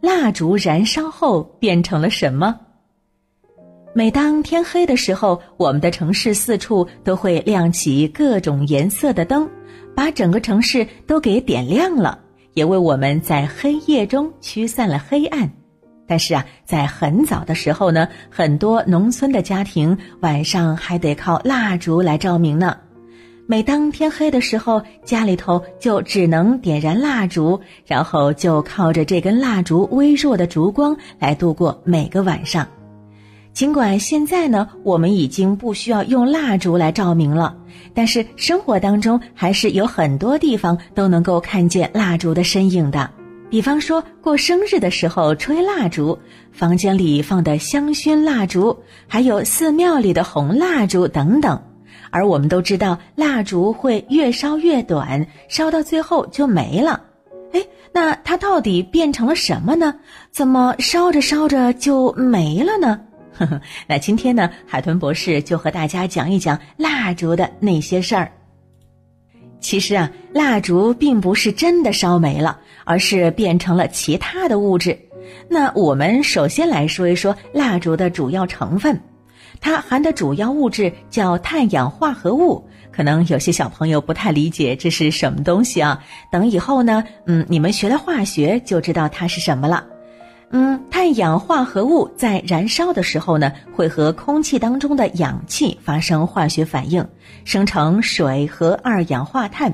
蜡烛燃烧后变成了什么？每当天黑的时候，我们的城市四处都会亮起各种颜色的灯，把整个城市都给点亮了，也为我们在黑夜中驱散了黑暗。但是啊，在很早的时候呢，很多农村的家庭晚上还得靠蜡烛来照明呢。每当天黑的时候，家里头就只能点燃蜡烛，然后就靠着这根蜡烛微弱的烛光来度过每个晚上。尽管现在呢，我们已经不需要用蜡烛来照明了，但是生活当中还是有很多地方都能够看见蜡烛的身影的。比方说，过生日的时候吹蜡烛，房间里放的香薰蜡烛，还有寺庙里的红蜡烛等等。而我们都知道，蜡烛会越烧越短，烧到最后就没了。哎，那它到底变成了什么呢？怎么烧着烧着就没了呢？呵呵，那今天呢，海豚博士就和大家讲一讲蜡烛的那些事儿。其实啊，蜡烛并不是真的烧没了，而是变成了其他的物质。那我们首先来说一说蜡烛的主要成分。它含的主要物质叫碳氧化合物，可能有些小朋友不太理解这是什么东西啊。等以后呢，嗯，你们学了化学就知道它是什么了。嗯，碳氧化合物在燃烧的时候呢，会和空气当中的氧气发生化学反应，生成水和二氧化碳，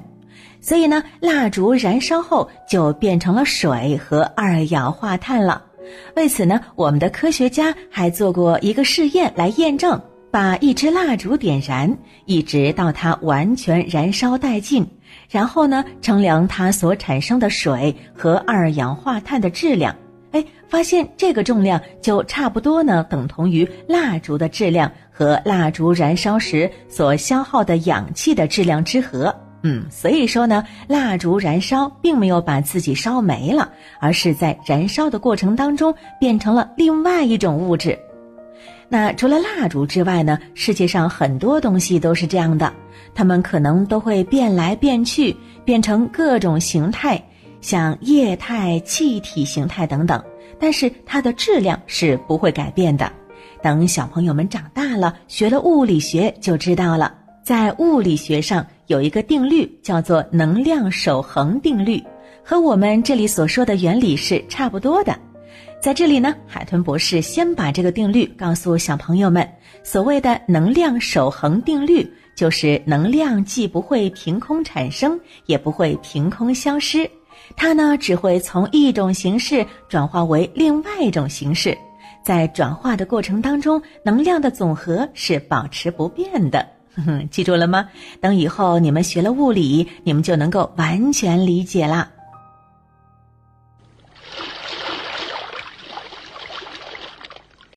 所以呢，蜡烛燃烧后就变成了水和二氧化碳了。为此呢，我们的科学家还做过一个试验来验证：把一支蜡烛点燃，一直到它完全燃烧殆尽，然后呢，称量它所产生的水和二氧化碳的质量。哎，发现这个重量就差不多呢，等同于蜡烛的质量和蜡烛燃烧时所消耗的氧气的质量之和。嗯，所以说呢，蜡烛燃烧并没有把自己烧没了，而是在燃烧的过程当中变成了另外一种物质。那除了蜡烛之外呢，世界上很多东西都是这样的，它们可能都会变来变去，变成各种形态，像液态、气体形态等等，但是它的质量是不会改变的。等小朋友们长大了，学了物理学就知道了，在物理学上。有一个定律叫做能量守恒定律，和我们这里所说的原理是差不多的。在这里呢，海豚博士先把这个定律告诉小朋友们。所谓的能量守恒定律，就是能量既不会凭空产生，也不会凭空消失，它呢只会从一种形式转化为另外一种形式，在转化的过程当中，能量的总和是保持不变的。记住了吗？等以后你们学了物理，你们就能够完全理解了。